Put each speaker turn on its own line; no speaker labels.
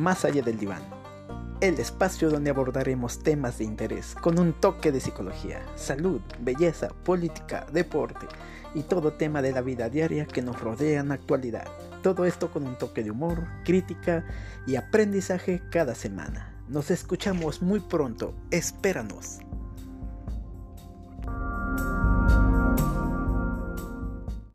Más allá del diván, el espacio donde abordaremos temas de interés con un toque de psicología, salud, belleza, política, deporte y todo tema de la vida diaria que nos rodea en la actualidad. Todo esto con un toque de humor, crítica y aprendizaje cada semana. Nos escuchamos muy pronto, espéranos.